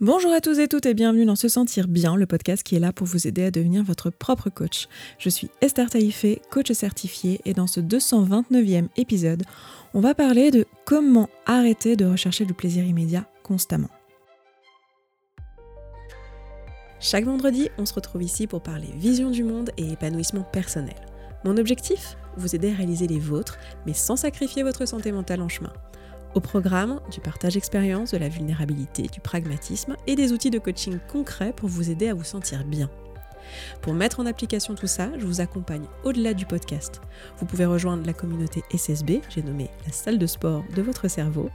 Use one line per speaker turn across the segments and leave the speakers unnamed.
Bonjour à tous et toutes et bienvenue dans Se Sentir Bien, le podcast qui est là pour vous aider à devenir votre propre coach. Je suis Esther Taïfé, coach certifiée, et dans ce 229e épisode, on va parler de comment arrêter de rechercher du plaisir immédiat constamment. Chaque vendredi, on se retrouve ici pour parler vision du monde et épanouissement personnel. Mon objectif? Vous aider à réaliser les vôtres, mais sans sacrifier votre santé mentale en chemin. Au programme, du partage d'expérience, de la vulnérabilité, du pragmatisme et des outils de coaching concrets pour vous aider à vous sentir bien. Pour mettre en application tout ça, je vous accompagne au-delà du podcast. Vous pouvez rejoindre la communauté SSB, j'ai nommé la salle de sport de votre cerveau,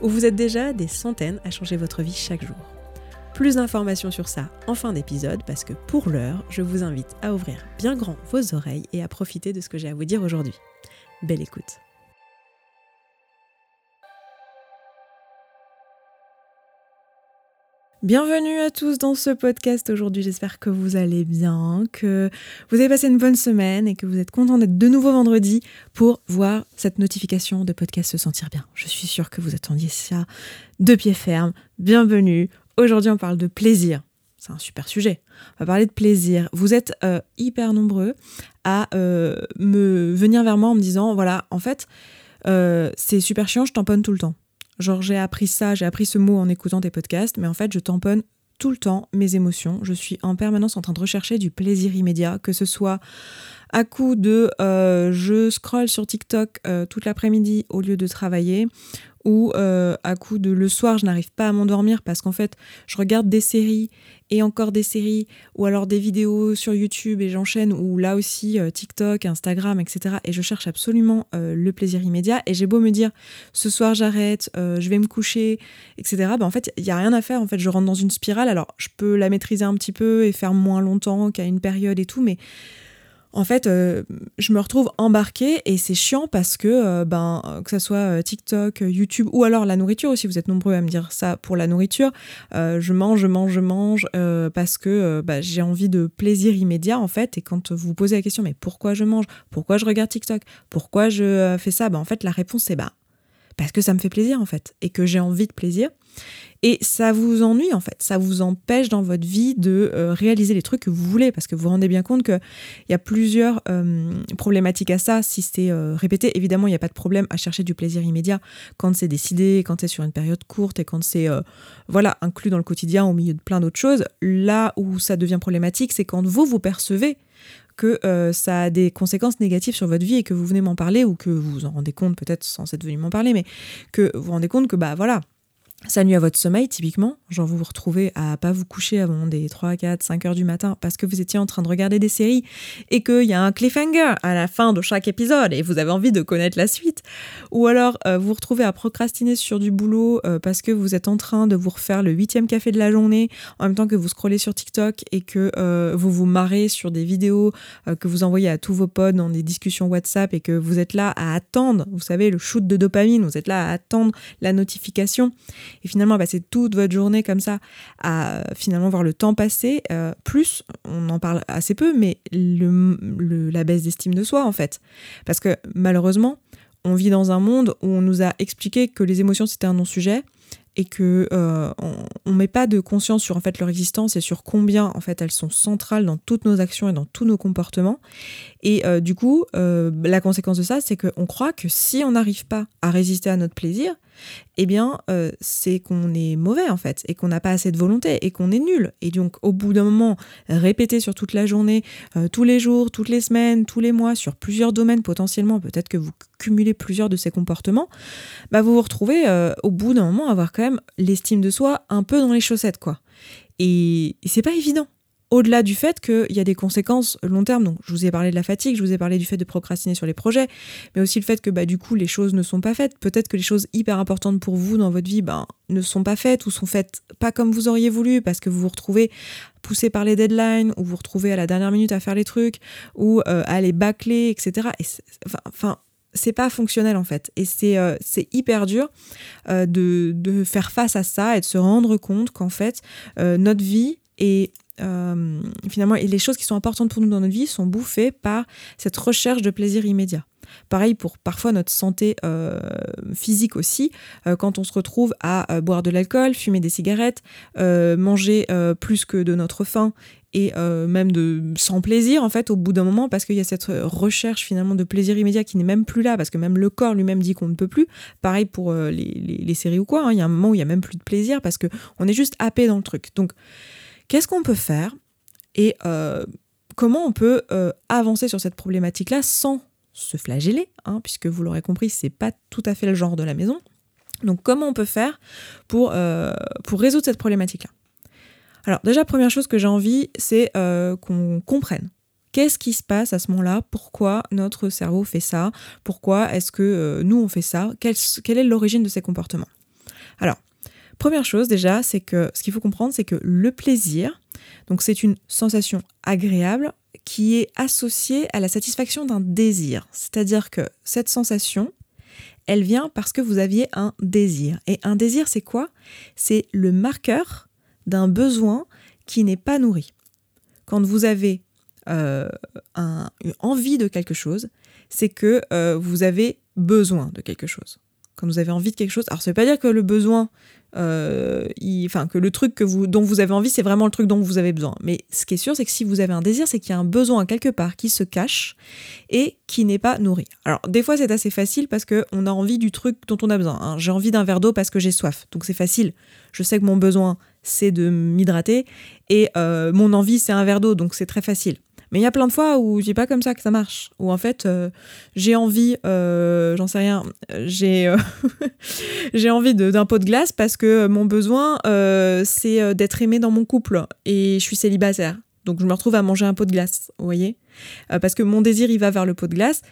où vous êtes déjà des centaines à changer votre vie chaque jour. Plus d'informations sur ça en fin d'épisode parce que pour l'heure, je vous invite à ouvrir bien grand vos oreilles et à profiter de ce que j'ai à vous dire aujourd'hui. Belle écoute. Bienvenue à tous dans ce podcast aujourd'hui. J'espère que vous allez bien, que vous avez passé une bonne semaine et que vous êtes content d'être de nouveau vendredi pour voir cette notification de podcast se sentir bien. Je suis sûre que vous attendiez ça de pied ferme. Bienvenue. Aujourd'hui, on parle de plaisir. C'est un super sujet. On va parler de plaisir. Vous êtes euh, hyper nombreux à euh, me venir vers moi en me disant voilà, en fait, euh, c'est super chiant, je tamponne tout le temps. Genre j'ai appris ça, j'ai appris ce mot en écoutant tes podcasts, mais en fait je tamponne tout le temps mes émotions. Je suis en permanence en train de rechercher du plaisir immédiat, que ce soit à coup de euh, je scroll sur TikTok euh, toute l'après-midi au lieu de travailler, ou euh, à coup de le soir je n'arrive pas à m'endormir parce qu'en fait je regarde des séries et encore des séries ou alors des vidéos sur YouTube et j'enchaîne ou là aussi euh, TikTok, Instagram, etc. Et je cherche absolument euh, le plaisir immédiat et j'ai beau me dire ce soir j'arrête, je vais me coucher, etc. Ben, en fait il y a rien à faire. En fait je rentre dans une spirale. Alors je peux la maîtriser un petit peu et faire moins longtemps qu'à une période et tout, mais en fait, euh, je me retrouve embarquée et c'est chiant parce que, euh, ben, que ce soit euh, TikTok, YouTube ou alors la nourriture aussi, vous êtes nombreux à me dire ça pour la nourriture. je mange, je mange, je mange parce que bah, j'ai envie de plaisir immédiat en fait. Et quand vous vous posez la question, mais pourquoi je mange? Pourquoi je regarde TikTok? Pourquoi je fais ça? Ben, En fait, la réponse c'est bah, parce que ça me fait plaisir en fait et que j'ai envie de plaisir. Et ça vous ennuie en fait, ça vous empêche dans votre vie de euh, réaliser les trucs que vous voulez parce que vous vous rendez bien compte qu'il y a plusieurs euh, problématiques à ça. Si c'est euh, répété, évidemment, il n'y a pas de problème à chercher du plaisir immédiat quand c'est décidé, quand c'est sur une période courte et quand c'est voilà inclus dans le quotidien au milieu de plein d'autres choses. Là où ça devient problématique, c'est quand vous vous percevez que ça a des conséquences négatives sur votre vie et que vous venez m'en parler ou que vous vous en rendez compte peut-être sans être venu m'en parler, mais que vous vous rendez compte que bah voilà, ça nuit à votre sommeil, typiquement. Genre, vous vous retrouvez à pas vous coucher avant des 3, 4, 5 heures du matin parce que vous étiez en train de regarder des séries et qu'il y a un cliffhanger à la fin de chaque épisode et vous avez envie de connaître la suite. Ou alors, euh, vous vous retrouvez à procrastiner sur du boulot euh, parce que vous êtes en train de vous refaire le huitième café de la journée en même temps que vous scrollez sur TikTok et que euh, vous vous marrez sur des vidéos que vous envoyez à tous vos potes dans des discussions WhatsApp et que vous êtes là à attendre, vous savez, le shoot de dopamine, vous êtes là à attendre la notification. Et finalement, passer toute votre journée comme ça à finalement voir le temps passer. Euh, plus, on en parle assez peu, mais le, la baisse d'estime de soi, en fait. Parce que malheureusement, on vit dans un monde où on nous a expliqué que les émotions, c'était un non-sujet et que euh, on, met pas de conscience sur en fait leur existence et sur combien en fait elles sont centrales dans toutes nos actions et dans tous nos comportements et euh, du coup la conséquence de ça c'est qu'on croit que si on n'arrive pas à résister à notre plaisir eh bien, euh, c'est qu'on est mauvais en fait, et qu'on n'a pas assez de volonté, et qu'on est nul. Et donc, au bout d'un moment, répéter sur toute la journée, euh, tous les jours, toutes les semaines, tous les mois, sur plusieurs domaines potentiellement, peut-être que vous cumulez plusieurs de ces comportements, bah vous vous retrouvez euh, au bout d'un moment à avoir quand même l'estime de soi un peu dans les chaussettes, quoi. Et, et c'est pas évident au-delà du fait qu'il y a des conséquences long terme. Donc, je vous ai parlé de la fatigue, je vous ai parlé du fait de procrastiner sur les projets, mais aussi le fait que bah, du coup, les choses ne sont pas faites. Peut-être que les choses hyper importantes pour vous dans votre vie ben, ne sont pas faites ou sont faites pas comme vous auriez voulu parce que vous vous retrouvez poussé par les deadlines ou vous vous retrouvez à la dernière minute à faire les trucs ou euh, à les bâcler, etc. Et enfin, c'est pas fonctionnel en fait. Et c'est euh, hyper dur euh, de, de, faire face à ça et de se rendre compte qu'en fait, notre vie est euh, finalement, et les choses qui sont importantes pour nous dans notre vie sont bouffées par cette recherche de plaisir immédiat. Pareil pour parfois notre santé euh, physique aussi, euh, quand on se retrouve à boire de l'alcool, fumer des cigarettes, manger plus que de notre faim et même de sans plaisir en fait au bout d'un moment parce qu'il y a cette recherche finalement de plaisir immédiat qui n'est même plus là parce que même le corps lui-même dit qu'on ne peut plus. Pareil pour les, séries ou quoi, hein. il y a un moment où il y a même plus de plaisir parce que on est juste happé dans le truc. Donc qu'est-ce qu'on peut faire et comment on peut avancer sur cette problématique-là sans se flageller, hein, puisque vous l'aurez compris, c'est pas tout à fait le genre de la maison. Donc comment on peut faire pour, euh, pour résoudre cette problématique-là? Alors déjà, première chose que j'ai envie, c'est euh, qu'on comprenne. Qu'est-ce qui se passe à ce moment-là? Pourquoi notre cerveau fait ça? Pourquoi est-ce que euh, nous on fait ça? Quelle, quelle est l'origine de ces comportements? Alors, première chose déjà, c'est que ce qu'il faut comprendre, c'est que le plaisir, donc c'est une sensation agréable qui est associée à la satisfaction d'un désir. C'est-à-dire que cette sensation, elle vient parce que vous aviez un désir. Et un désir, c'est quoi? C'est le marqueur d'un besoin qui n'est pas nourri. Quand vous avez euh, un, une envie de quelque chose, c'est que euh, vous avez besoin de quelque chose. Quand vous avez envie de quelque chose, alors ça ne veut pas dire que le besoin euh, que le truc que vous, dont vous avez envie, c'est vraiment le truc dont vous avez besoin. Mais ce qui est sûr, c'est que si vous avez un désir, c'est qu'il y a un besoin quelque part qui se cache et qui n'est pas nourri. Alors des fois, c'est assez facile parce qu'on a envie du truc dont on a besoin. Hein. J'ai envie d'un verre d'eau parce que j'ai soif, donc c'est facile. Je sais que mon besoin, c'est de m'hydrater et euh, mon envie, c'est un verre d'eau, donc c'est très facile. Mais il y a plein de fois où c'est pas comme ça que ça marche. Où en fait, euh, j'ai envie, euh, j'en sais rien, j'ai euh, envie d'un pot de glace parce que mon besoin, c'est d'être aimé dans mon couple. Et je suis célibataire. Donc je me retrouve à manger un pot de glace, vous voyez? Parce que mon désir, il va vers le pot de glace.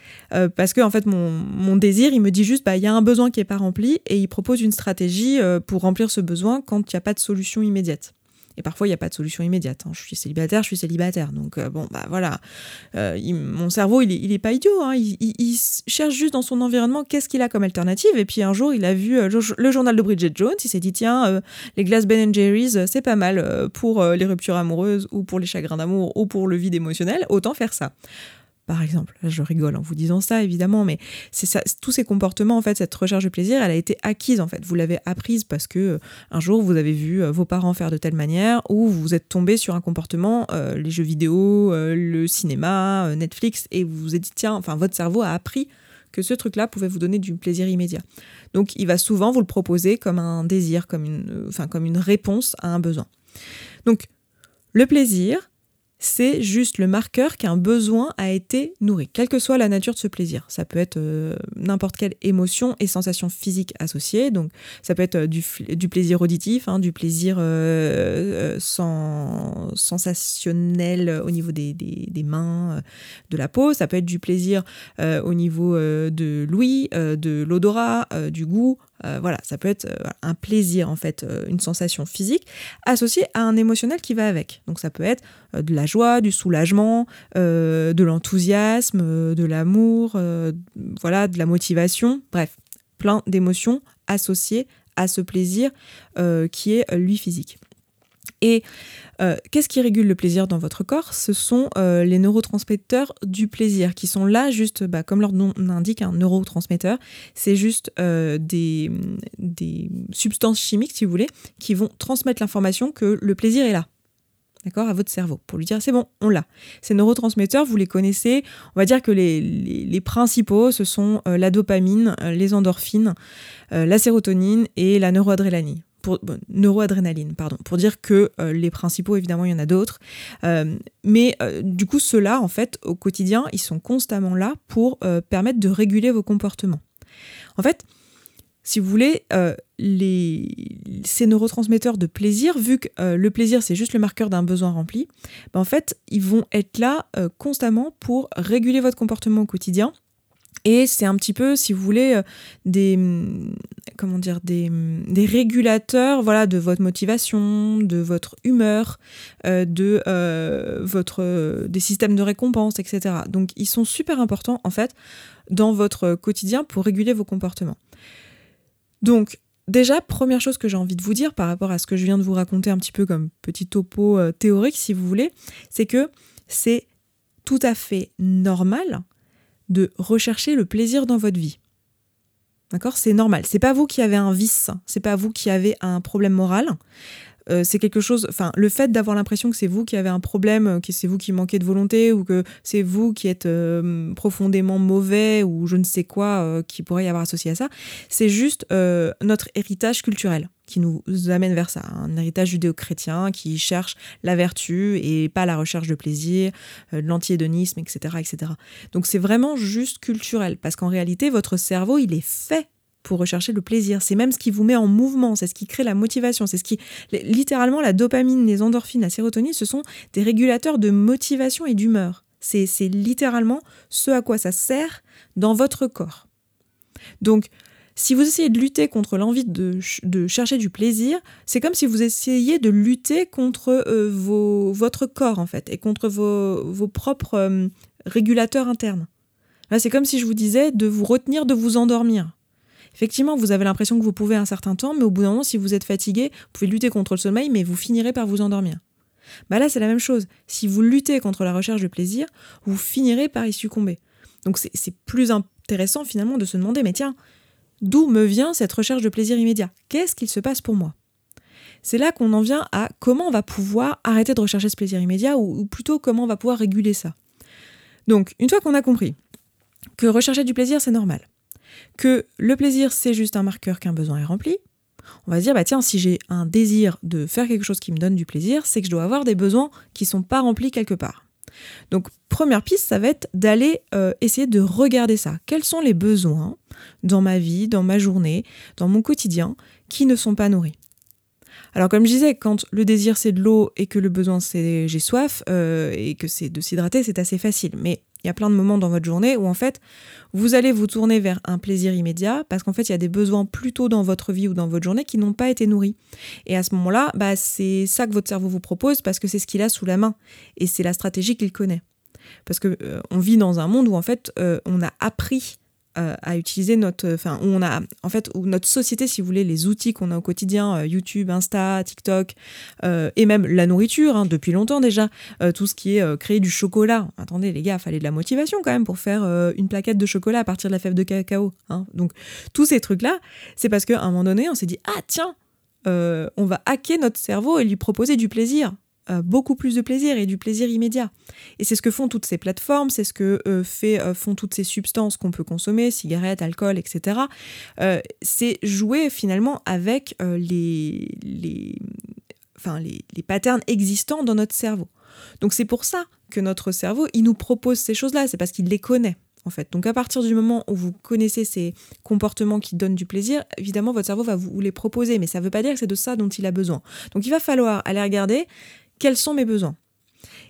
parce que en fait, mon, mon, désir, il me dit juste, bah, il y a un besoin qui n'est pas rempli. Et il propose une stratégie pour remplir ce besoin quand il n'y a pas de solution immédiate. Et parfois, il n'y a pas de solution immédiate. Hein. Je suis célibataire, je suis célibataire. Donc, euh, bon, bah voilà. Euh, mon cerveau, il n'est est pas idiot. Hein. Il, cherche juste dans son environnement qu'est-ce qu'il a comme alternative. Et puis, un jour, il a vu euh, le, journal de Bridget Jones. Il s'est dit, tiens, les glaces Ben Jerry's, c'est pas mal pour les ruptures amoureuses ou pour les chagrins d'amour ou pour le vide émotionnel. Autant faire ça par exemple. Je rigole en vous disant ça, évidemment, mais c'est ça, tous ces comportements, en fait, cette recherche de plaisir, elle a été acquise, en fait. Vous l'avez apprise parce que euh, un jour, vous avez vu euh, vos parents faire de telle manière, ou vous êtes tombé sur un comportement, euh, les jeux vidéo, le cinéma, Netflix, et vous vous êtes dit, tiens, enfin, votre cerveau a appris que ce truc-là pouvait vous donner du plaisir immédiat. Donc, il va souvent vous le proposer comme un désir, comme une, comme une réponse à un besoin. Donc, le plaisir, c'est juste le marqueur qu'un besoin a été nourri, quelle que soit la nature de ce plaisir. Ça peut être euh, n'importe quelle émotion et sensation physique associée, donc ça peut être euh, du, plaisir auditif, hein, du plaisir euh, sensationnel au niveau des, mains, de la peau, ça peut être du plaisir au niveau de l'ouïe, de l'odorat, du goût, euh, voilà, ça peut être euh, un plaisir en fait, euh, une sensation physique associée à un émotionnel qui va avec. Donc ça peut être de la joie, du soulagement, de l'enthousiasme, de l'amour, voilà, de la motivation, bref, plein d'émotions associées à ce plaisir qui est lui physique. Et euh, qu'est-ce qui régule le plaisir dans votre corps? Ce sont euh, les neurotransmetteurs du plaisir qui sont là juste, bah, comme leur nom l'indique, un neurotransmetteur. C'est juste euh, des, substances chimiques, si vous voulez, qui vont transmettre l'information que le plaisir est là. D'accord, à votre cerveau, pour lui dire c'est bon, on l'a. Ces neurotransmetteurs, vous les connaissez, on va dire que les, les, principaux, ce sont la dopamine, les endorphines, la sérotonine et la neuroadrénaline pour neuroadrénaline, pardon, pour dire que euh, les principaux, évidemment, il y en a d'autres. Euh, mais euh, du coup, ceux-là, en fait, au quotidien, ils sont constamment là pour permettre de réguler vos comportements. En fait, si vous voulez, les, ces neurotransmetteurs de plaisir, vu que le plaisir, c'est juste le marqueur d'un besoin rempli, ben, en fait, ils vont être là constamment pour réguler votre comportement au quotidien et c'est un petit peu, si vous voulez, euh, des comment dire, des, des, régulateurs, voilà, de votre motivation, de votre humeur, euh, de euh, votre des systèmes de récompense, etc. Donc, ils sont super importants en fait dans votre quotidien pour réguler vos comportements. Donc, déjà, première chose que j'ai envie de vous dire par rapport à ce que je viens de vous raconter un petit peu comme petit topo théorique, si vous voulez, c'est que c'est tout à fait normal de rechercher le plaisir dans votre vie. D'accord? C'est normal. C'est pas vous qui avez un vice, c'est pas vous qui avez un problème moral. Euh, c'est quelque chose, enfin, le fait d'avoir l'impression que c'est vous qui avez un problème, euh, que c'est vous qui manquez de volonté ou que c'est vous qui êtes euh, profondément mauvais ou je ne sais quoi qui pourrait y avoir associé à ça, c'est juste notre héritage culturel qui nous amène vers ça, un héritage judéo-chrétien qui cherche la vertu et pas la recherche de plaisir, de l'antihédonisme, etc., etc. Donc c'est vraiment juste culturel parce qu'en réalité, votre cerveau, il est fait pour rechercher le plaisir. C'est même ce qui vous met en mouvement, c'est ce qui crée la motivation, c'est ce qui... Littéralement, la dopamine, les endorphines, la sérotonine, ce sont des régulateurs de motivation et d'humeur. C'est littéralement ce à quoi ça sert dans votre corps. Donc, si vous essayez de lutter contre l'envie de, chercher du plaisir, c'est comme si vous essayiez de lutter contre euh, votre corps, en fait, et contre vos, propres euh, régulateurs internes. C'est comme si je vous disais de vous retenir de vous endormir. Effectivement, vous avez l'impression que vous pouvez un certain temps, mais au bout d'un moment, si vous êtes fatigué, vous pouvez lutter contre le sommeil, mais vous finirez par vous endormir. Bah là, c'est la même chose. Si vous luttez contre la recherche de plaisir, vous finirez par y succomber. Donc c'est plus intéressant finalement de se demander, mais tiens, d'où me vient cette recherche de plaisir immédiat? Qu'est-ce qu'il se passe pour moi? C'est là qu'on en vient à comment on va pouvoir arrêter de rechercher ce plaisir immédiat, ou plutôt comment on va pouvoir réguler ça. Donc, une fois qu'on a compris que rechercher du plaisir, c'est normal, que le plaisir, c'est juste un marqueur qu'un besoin est rempli, on va se dire, bah tiens, si j'ai un désir de faire quelque chose qui me donne du plaisir, c'est que je dois avoir des besoins qui ne sont pas remplis quelque part. Donc, première piste, ça va être d'aller euh, essayer de regarder ça. Quels sont les besoins dans ma vie, dans ma journée, dans mon quotidien, qui ne sont pas nourris? Alors comme je disais, quand le désir c'est de l'eau et que le besoin c'est j'ai soif euh, et que c'est de s'hydrater, c'est assez facile. Mais il y a plein de moments dans votre journée où en fait, vous allez vous tourner vers un plaisir immédiat parce qu'en fait, il y a des besoins plutôt dans votre vie ou dans votre journée qui n'ont pas été nourris. Et à ce moment-là, bah, c'est ça que votre cerveau vous propose parce que c'est ce qu'il a sous la main et c'est la stratégie qu'il connaît. Parce que euh, on vit dans un monde où en fait, euh, on a appris euh, à utiliser notre, enfin, où on a, en fait, notre société, si vous voulez, les outils qu'on a au quotidien, euh, YouTube, Insta, TikTok, euh, et même la nourriture, hein, depuis longtemps déjà, tout ce qui est créer du chocolat. Attendez, les gars, fallait de la motivation quand même pour faire une plaquette de chocolat à partir de la fève de cacao. Hein. Donc, tous ces trucs-là, c'est parce qu'à un moment donné, on s'est dit, ah tiens, on va hacker notre cerveau et lui proposer du plaisir. Euh, beaucoup plus de plaisir et du plaisir immédiat. Et c'est ce que font toutes ces plateformes, c'est ce que euh, fait, euh, font toutes ces substances qu'on peut consommer, cigarettes, alcool, etc. c'est jouer finalement avec les, les, enfin, les, les patterns existants dans notre cerveau. Donc c'est pour ça que notre cerveau, il nous propose ces choses-là, c'est parce qu'il les connaît. En fait. Donc à partir du moment où vous connaissez ces comportements qui donnent du plaisir, évidemment votre cerveau va vous les proposer, mais ça ne veut pas dire que c'est de ça dont il a besoin. Donc il va falloir aller regarder quels sont mes besoins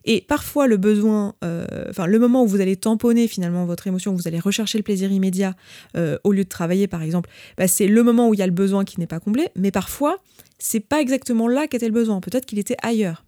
et parfois, le besoin, euh, enfin, le moment où vous allez tamponner finalement votre émotion, où vous allez rechercher le plaisir immédiat euh, au lieu de travailler, par exemple, bah, c'est le moment où il y a le besoin qui n'est pas comblé. Mais parfois, c'est pas exactement là qu'était le besoin. Peut-être qu'il était ailleurs.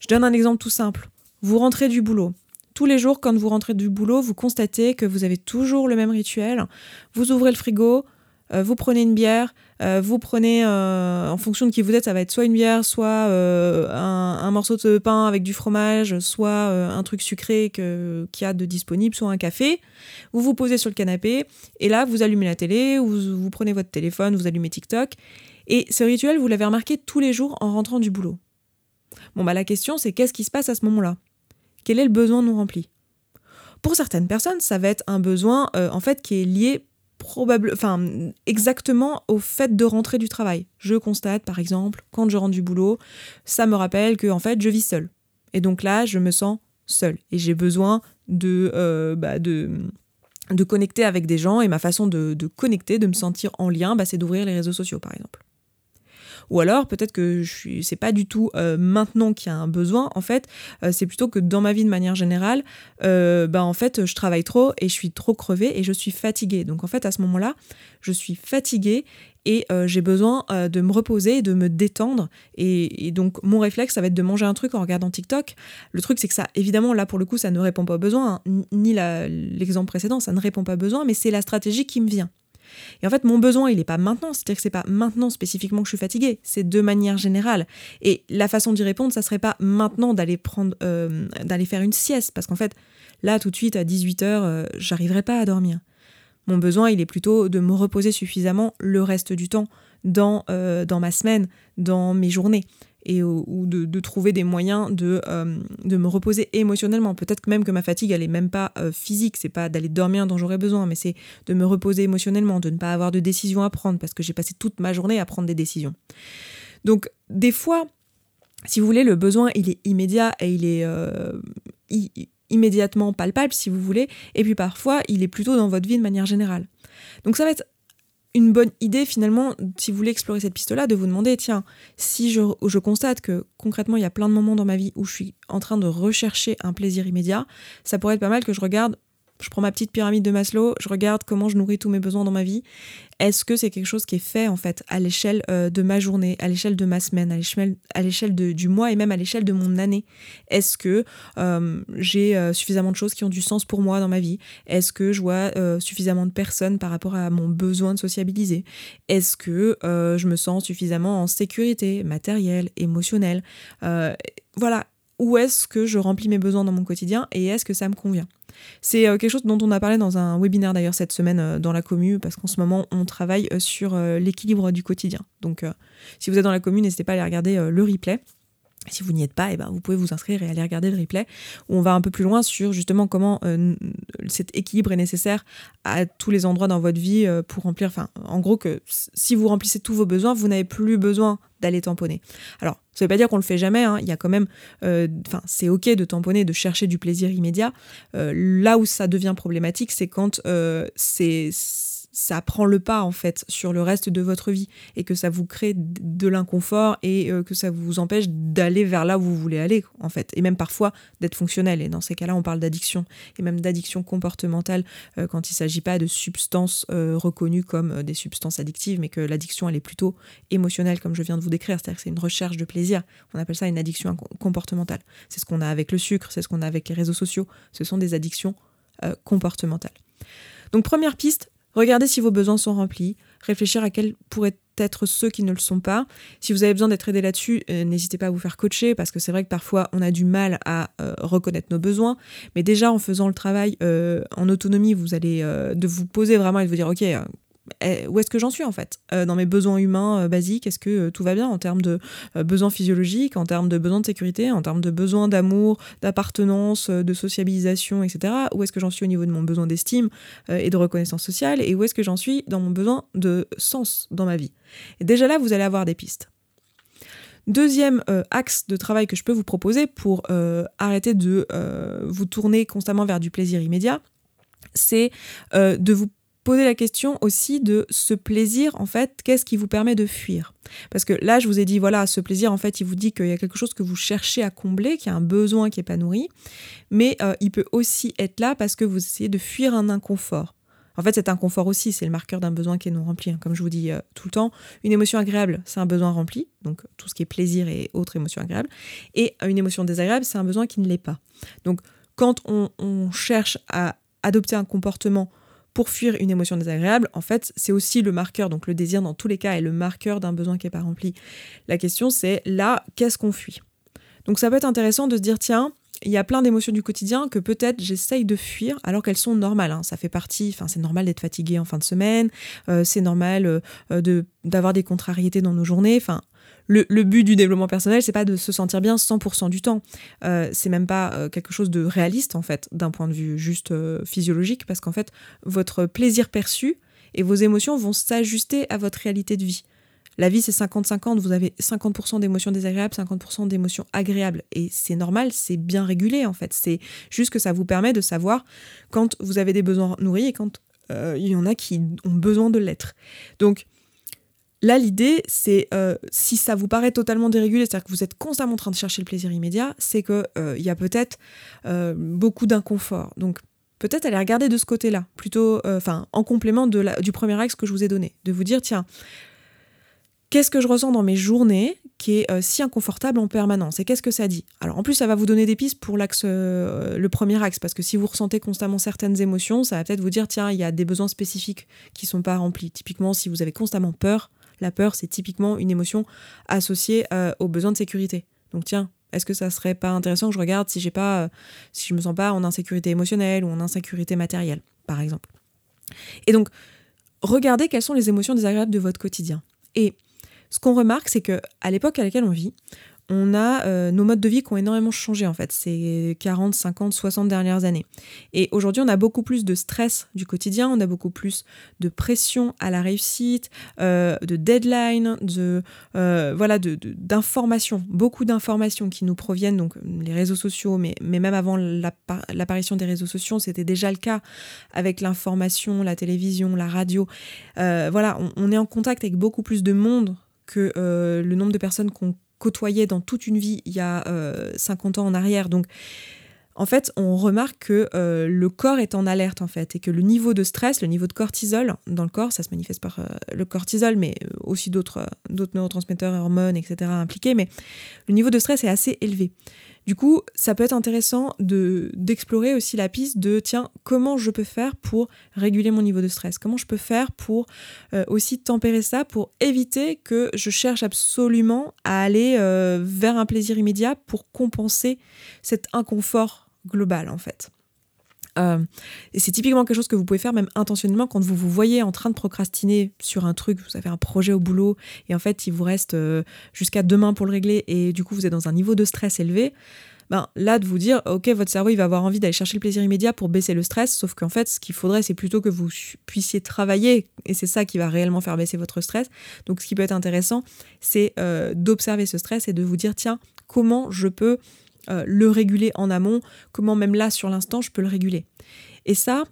Je donne un exemple tout simple. Vous rentrez du boulot. Tous les jours, quand vous rentrez du boulot, vous constatez que vous avez toujours le même rituel. Vous ouvrez le frigo, euh, vous prenez une bière, euh, vous prenez, euh, en fonction de qui vous êtes, ça va être soit une bière, soit un, morceau de pain avec du fromage, soit un truc sucré qu'il y a de disponible, soit un café. Vous vous posez sur le canapé et là, vous allumez la télé, vous, vous prenez votre téléphone, vous allumez TikTok. Et ce rituel, vous l'avez remarqué tous les jours en rentrant du boulot. Bon, bah la question, c'est qu'est-ce qui se passe à ce moment-là? Quel est le besoin non rempli? Pour certaines personnes, ça va être un besoin en fait qui est lié probable, enfin, exactement au fait de rentrer du travail. Je constate, par exemple, quand je rentre du boulot, ça me rappelle que en fait, je vis seule. Et donc là, je me sens seule et j'ai besoin de, euh, bah, de, de connecter avec des gens et ma façon de, de connecter, de me sentir en lien, bah, c'est d'ouvrir les réseaux sociaux, par exemple. Ou alors peut-être que je c'est pas du tout euh, maintenant qu'il y a un besoin. En fait, euh, c'est plutôt que dans ma vie de manière générale, euh, bah en fait, je travaille trop et je suis trop crevée et je suis fatiguée. Donc en fait, à ce moment-là, je suis fatiguée et j'ai besoin de me reposer, de me détendre. Et, donc mon réflexe, ça va être de manger un truc en regardant TikTok. Le truc, c'est que ça, évidemment, là pour le coup, ça ne répond pas aux besoins, hein. ni l'exemple précédent, ça ne répond pas aux besoins, mais c'est la stratégie qui me vient. Et en fait, mon besoin, il n'est pas maintenant, c'est-à-dire que c'est pas maintenant spécifiquement que je suis fatiguée, c'est de manière générale. Et la façon d'y répondre, ça serait pas maintenant d'aller prendre, euh, d'aller faire une sieste, parce qu'en fait, là, tout de suite, à 18h, euh, j'arriverai pas à dormir. Mon besoin, il est plutôt de me reposer suffisamment le reste du temps dans, euh, dans ma semaine, dans mes journées ou de, trouver des moyens de, euh, me reposer émotionnellement. Peut-être même que ma fatigue, elle est même pas euh, physique, c'est pas d'aller dormir dont j'aurais besoin, mais c'est de me reposer émotionnellement, de ne pas avoir de décisions à prendre parce que j'ai passé toute ma journée à prendre des décisions. Donc, des fois, si vous voulez, le besoin, il est immédiat et il est euh, immédiatement palpable, si vous voulez, et puis parfois, il est plutôt dans votre vie de manière générale. Donc, ça va être une bonne idée finalement, si vous voulez explorer cette piste-là, de vous demander, tiens, si je, je, constate que concrètement il y a plein de moments dans ma vie où je suis en train de rechercher un plaisir immédiat, ça pourrait être pas mal que je regarde je prends ma petite pyramide de Maslow, je regarde comment je nourris tous mes besoins dans ma vie. Est-ce que c'est quelque chose qui est fait en fait à l'échelle euh, de ma journée, à l'échelle de ma semaine, à l'échelle du mois et même à l'échelle de mon année? Est-ce que euh, j'ai euh, suffisamment de choses qui ont du sens pour moi dans ma vie? Est-ce que je vois suffisamment de personnes par rapport à mon besoin de sociabiliser? Est-ce que je me sens suffisamment en sécurité matérielle, émotionnelle? Voilà, où est-ce que je remplis mes besoins dans mon quotidien et est-ce que ça me convient c'est euh, quelque chose dont on a parlé dans un webinaire d'ailleurs cette semaine euh, dans la commune, parce qu'en ce moment on travaille euh, sur l'équilibre du quotidien. Donc si vous êtes dans la commune, n'hésitez pas à aller regarder le replay. Si vous n'y êtes pas, eh ben, vous pouvez vous inscrire et aller regarder le replay où on va un peu plus loin sur justement comment cet équilibre est nécessaire à tous les endroits dans votre vie pour remplir. Enfin, en gros, que si vous remplissez tous vos besoins, vous n'avez plus besoin d'aller tamponner. Alors, ça ne veut pas dire qu'on le fait jamais. Hein. Il y a quand même, euh, enfin, c'est ok de tamponner, de chercher du plaisir immédiat. Euh, là où ça devient problématique, c'est quand euh, c'est ça prend le pas en fait sur le reste de votre vie et que ça vous crée de l'inconfort et que ça vous empêche d'aller vers là où vous voulez aller en fait. Et même parfois d'être fonctionnel. Et dans ces cas-là on parle d'addiction et même d'addiction comportementale quand il ne s'agit pas de substances reconnues comme des substances addictives mais que l'addiction elle est plutôt émotionnelle comme je viens de vous décrire. C'est-à-dire que c'est une recherche de plaisir. On appelle ça une addiction comportementale. C'est ce qu'on a avec le sucre c'est ce qu'on a avec les réseaux sociaux. Ce sont des addictions comportementales. Donc première piste Regardez si vos besoins sont remplis, réfléchir à quels pourraient être ceux qui ne le sont pas. Si vous avez besoin d'être aidé là-dessus, euh, n'hésitez pas à vous faire coacher parce que c'est vrai que parfois on a du mal à euh, reconnaître nos besoins. Mais déjà en faisant le travail euh, en autonomie, vous allez de vous poser vraiment et de vous dire ok, eh, où est-ce que j'en suis en fait? Euh, Dans mes besoins humains euh, basiques, est-ce que euh, tout va bien en termes de besoins physiologiques, en termes de besoins de sécurité, en termes de besoins d'amour, d'appartenance, de sociabilisation, etc. Où est-ce que j'en suis au niveau de mon besoin d'estime et de reconnaissance sociale Et où est-ce que j'en suis dans mon besoin de sens dans ma vie? Déjà là, vous allez avoir des pistes. Deuxième axe de travail que je peux vous proposer pour arrêter de vous tourner constamment vers du plaisir immédiat, c'est de vous poser la question aussi de ce plaisir, en fait, qu'est-ce qui vous permet de fuir? Parce que là, je vous ai dit, voilà, ce plaisir, en fait, il vous dit qu'il y a quelque chose que vous cherchez à combler, qu'il y a un besoin qui n'est pas nourri, mais euh, il peut aussi être là parce que vous essayez de fuir un inconfort. En fait, cet inconfort aussi, c'est le marqueur d'un besoin qui est non rempli. Hein. Comme je vous dis euh, tout le temps, une émotion agréable, c'est un besoin rempli, donc tout ce qui est plaisir et autres émotions agréables. Et une émotion désagréable, c'est un besoin qui ne l'est pas. Donc, quand on cherche à adopter un comportement pour fuir une émotion désagréable, en fait, c'est aussi le marqueur, donc le désir dans tous les cas est le marqueur d'un besoin qui n'est pas rempli. La question c'est là, qu'est-ce qu'on fuit? Donc ça peut être intéressant de se dire, tiens, il y a plein d'émotions du quotidien que peut-être j'essaye de fuir alors qu'elles sont normales. Hein. Ça fait partie, enfin c'est normal d'être fatigué en fin de semaine, euh, c'est normal euh, de d'avoir des contrariétés dans nos journées. Enfin, le, but du développement personnel, c'est pas de se sentir bien 100% du temps. Euh, c'est même pas euh, quelque chose de réaliste, en fait, d'un point de vue juste euh, physiologique, parce qu'en fait, votre plaisir perçu et vos émotions vont s'ajuster à votre réalité de vie. La vie, c'est 50-50. Vous avez 50% d'émotions désagréables, 50% d'émotions agréables. Et c'est normal, c'est bien régulé, en fait. C'est juste que ça vous permet de savoir quand vous avez des besoins nourris et quand il y en a qui ont besoin de l'être. Donc, Là, l'idée, c'est euh, si ça vous paraît totalement dérégulé, c'est-à-dire que vous êtes constamment en train de chercher le plaisir immédiat, c'est qu'il euh, y a peut-être euh, beaucoup d'inconfort. Donc, peut-être aller regarder de ce côté-là, plutôt, enfin, en complément du premier axe que je vous ai donné, de vous dire, tiens, Qu'est-ce que je ressens dans mes journées qui est si inconfortable en permanence Et qu'est-ce que ça dit? Alors en plus, ça va vous donner des pistes pour l'axe, le premier axe, parce que si vous ressentez constamment certaines émotions, ça va peut-être vous dire tiens, il y a des besoins spécifiques qui sont pas remplis. Typiquement, si vous avez constamment peur, la peur, c'est typiquement une émotion associée euh, aux besoins de sécurité. Donc tiens, est-ce que ça serait pas intéressant que je regarde si j'ai pas, si je me sens pas en insécurité émotionnelle ou en insécurité matérielle, par exemple? Et donc, regardez quelles sont les émotions désagréables de votre quotidien. Et ce qu'on remarque, c'est que à l'époque à laquelle on vit, on a euh, nos modes de vie qui ont énormément changé en fait ces 40, 50, 60 dernières années. Et aujourd'hui, on a beaucoup plus de stress du quotidien, on a beaucoup plus de pression à la réussite, euh, de deadline, de euh, voilà, d'informations, beaucoup d'informations qui nous proviennent donc les réseaux sociaux, mais, mais même avant l'apparition des réseaux sociaux, c'était déjà le cas avec l'information, la télévision, la radio. voilà, on, on, est en contact avec beaucoup plus de monde que le nombre de personnes qu'on côtoyait dans toute une vie il y a 50 euh, ans en arrière. Donc, en fait, on remarque que euh, le corps est en alerte, en fait, et que le niveau de stress, le niveau de cortisol dans le corps, ça se manifeste par euh, le cortisol, mais aussi d'autres neurotransmetteurs, hormones, etc. impliqués, mais le niveau de stress est assez élevé. Du coup, ça peut être intéressant de d'explorer aussi la piste de tiens, comment je peux faire pour réguler mon niveau de stress? Comment je peux faire pour euh, aussi tempérer ça, pour éviter que je cherche absolument à aller euh, vers un plaisir immédiat pour compenser cet inconfort global en fait? Euh, et c'est typiquement quelque chose que vous pouvez faire même intentionnellement quand vous vous voyez en train de procrastiner sur un truc, vous avez un projet au boulot et en fait il vous reste euh, jusqu'à demain pour le régler et du coup vous êtes dans un niveau de stress élevé. Ben, là, de vous dire, ok, votre cerveau, il va avoir envie d'aller chercher le plaisir immédiat pour baisser le stress, sauf qu'en fait, ce qu'il faudrait, c'est plutôt que vous puissiez travailler, et c'est ça qui va réellement faire baisser votre stress. Donc, ce qui peut être intéressant, c'est euh, d'observer ce stress et de vous dire, tiens, comment je peux euh, le réguler en amont, comment même là sur l'instant je peux le réguler. Et ça,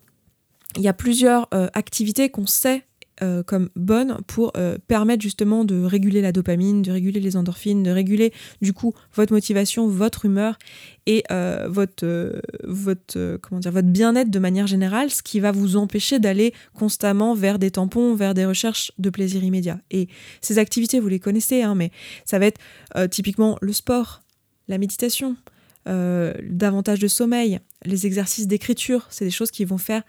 il y a plusieurs euh, activités qu'on sait euh, comme bonnes pour permettre justement de réguler la dopamine, de réguler les endorphines, de réguler du coup votre motivation, votre humeur et votre, votre, votre bien-être de manière générale, ce qui va vous empêcher d'aller constamment vers des tampons, vers des recherches de plaisir immédiat. Et ces activités, vous les connaissez, hein, mais ça va être typiquement le sport, la méditation, euh, davantage de sommeil, les exercices d'écriture, c'est des choses qui vont faire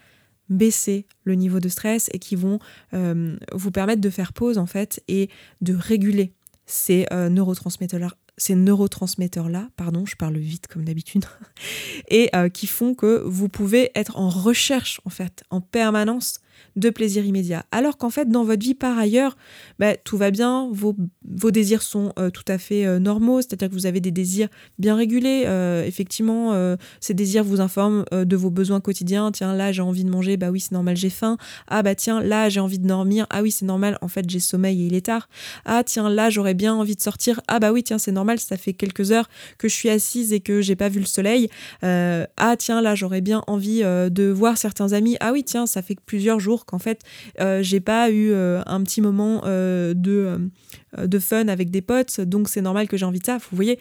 baisser le niveau de stress et qui vont euh, vous permettre de faire pause en fait et de réguler ces euh, neurotransmetteurs ces neurotransmetteurs-là, pardon, je parle vite comme d'habitude, et qui font que vous pouvez être en recherche, en fait, en permanence de plaisir immédiat. Alors qu'en fait, dans votre vie par ailleurs, bah, tout va bien, vos, désirs sont euh, tout à fait euh, normaux, c'est-à-dire que vous avez des désirs bien régulés. Euh, effectivement, ces désirs vous informent de vos besoins quotidiens. Tiens, là, j'ai envie de manger, bah oui, c'est normal, j'ai faim. Ah, bah tiens, là, j'ai envie de dormir. Ah oui, c'est normal, en fait, j'ai sommeil et il est tard. Ah, tiens, là, j'aurais bien envie de sortir. Ah, bah oui, tiens, c'est normal, ça fait quelques heures que je suis assise et que j'ai pas vu le soleil. ah, tiens, là, j'aurais bien envie de voir certains amis. Ah oui, tiens, ça fait plusieurs jours qu'en fait, euh, j'ai pas eu euh, un petit moment euh, de, de fun avec des potes, donc c'est normal que j'ai envie de ça, vous voyez.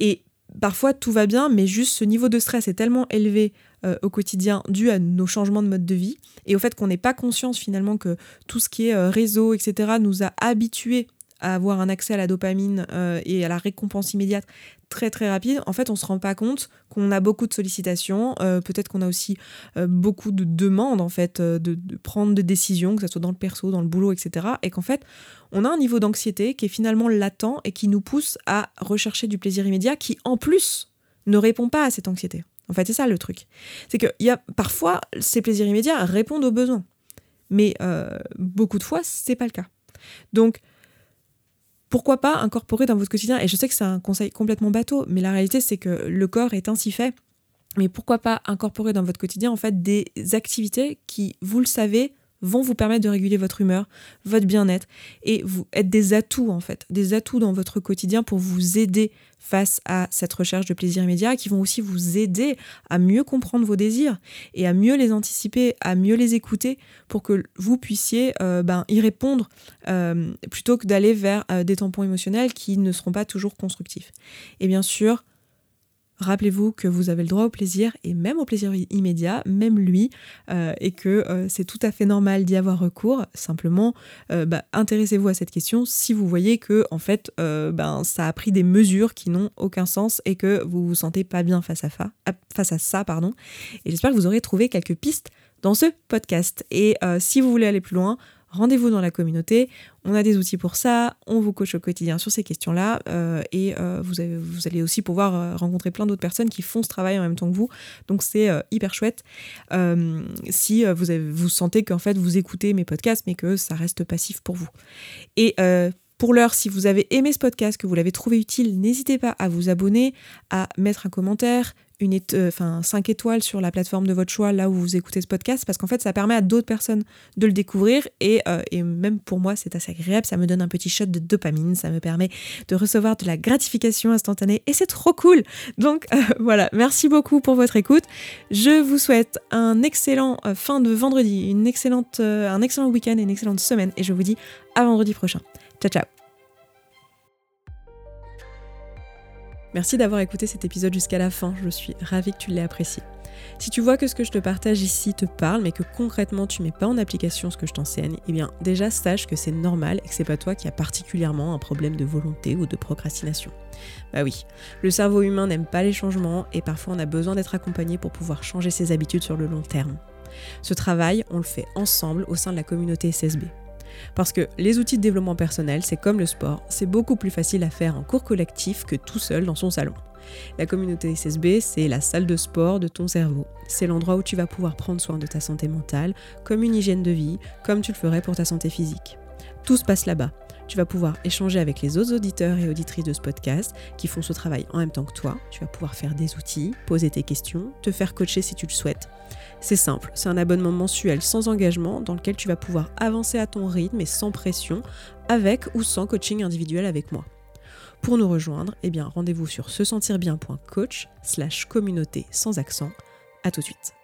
Et parfois, tout va bien, mais juste ce niveau de stress est tellement élevé au quotidien dû à nos changements de mode de vie et au fait qu'on n'ait pas conscience finalement que tout ce qui est réseau, etc., nous a habitués à avoir un accès à la dopamine et à la récompense immédiate très très rapide, en fait on se rend pas compte qu'on a beaucoup de sollicitations, euh, peut-être qu'on a aussi euh, beaucoup de demandes en fait euh, de, prendre des décisions, que ce soit dans le perso, dans le boulot, etc. Et qu'en fait on a un niveau d'anxiété qui est finalement latent et qui nous pousse à rechercher du plaisir immédiat qui en plus ne répond pas à cette anxiété. En fait c'est ça le truc. C'est que y a, parfois ces plaisirs immédiats répondent aux besoins. Mais beaucoup de fois c'est pas le cas. Donc pourquoi pas incorporer dans votre quotidien, et je sais que c'est un conseil complètement bateau, mais la réalité c'est que le corps est ainsi fait, mais pourquoi pas incorporer dans votre quotidien en fait des activités qui, vous le savez, vont vous permettre de réguler votre humeur, votre bien-être et vous être des atouts en fait, des atouts dans votre quotidien pour vous aider face à cette recherche de plaisir immédiat qui vont aussi vous aider à mieux comprendre vos désirs et à mieux les anticiper, à mieux les écouter pour que vous puissiez euh, ben, y répondre euh, plutôt que d'aller vers euh, des tampons émotionnels qui ne seront pas toujours constructifs. Et bien sûr, Rappelez-vous que vous avez le droit au plaisir et même au plaisir immédiat, même lui, euh, et que euh, c'est tout à fait normal d'y avoir recours. Simplement, euh, bah, intéressez-vous à cette question si vous voyez que en fait, ben, ça a pris des mesures qui n'ont aucun sens et que vous vous sentez pas bien face à, face à ça. Pardon. Et j'espère que vous aurez trouvé quelques pistes dans ce podcast. Et si vous voulez aller plus loin, rendez-vous dans la communauté. On a des outils pour ça, on vous coach au quotidien sur ces questions-là euh, et euh, vous, allez aussi pouvoir euh, rencontrer plein d'autres personnes qui font ce travail en même temps que vous. Donc c'est hyper chouette. si vous, vous sentez qu'en fait vous écoutez mes podcasts mais que ça reste passif pour vous. Et pour l'heure, si vous avez aimé ce podcast, que vous l'avez trouvé utile, n'hésitez pas à vous abonner, à mettre un commentaire, une euh, enfin, 5 étoiles sur la plateforme de votre choix, là où vous écoutez ce podcast, parce qu'en fait, ça permet à d'autres personnes de le découvrir. Et, euh, et même pour moi, c'est assez agréable. Ça me donne un petit shot de dopamine. Ça me permet de recevoir de la gratification instantanée. Et c'est trop cool. Donc euh, voilà, merci beaucoup pour votre écoute. Je vous souhaite un excellent fin de vendredi, un excellent week-end une excellente semaine. Et je vous dis à vendredi prochain. Ciao, ciao. Merci d'avoir écouté cet épisode jusqu'à la fin, je suis ravie que tu l'aies apprécié. Si tu vois que ce que je te partage ici te parle, mais que concrètement tu mets pas en application ce que je t'enseigne, eh bien déjà sache que c'est normal et que c'est pas toi qui as particulièrement un problème de volonté ou de procrastination. Bah oui, le cerveau humain n'aime pas les changements et parfois on a besoin d'être accompagné pour pouvoir changer ses habitudes sur le long terme. Ce travail, on le fait ensemble au sein de la communauté SSB. Parce que les outils de développement personnel, c'est comme le sport, c'est beaucoup plus facile à faire en cours collectif que tout seul dans son salon. La communauté SSB, c'est la salle de sport de ton cerveau. C'est l'endroit où tu vas pouvoir prendre soin de ta santé mentale, comme une hygiène de vie, comme tu le ferais pour ta santé physique. Tout se passe là-bas. Tu vas pouvoir échanger avec les autres auditeurs et auditrices de ce podcast qui font ce travail en même temps que toi. Tu vas pouvoir faire des outils, poser tes questions, te faire coacher si tu le souhaites. C'est simple, c'est un abonnement mensuel sans engagement dans lequel tu vas pouvoir avancer à ton rythme et sans pression, avec ou sans coaching individuel avec moi. Pour nous rejoindre, eh bien rendez-vous sur se sentir bien.coach slash communauté sans accent. À tout de suite.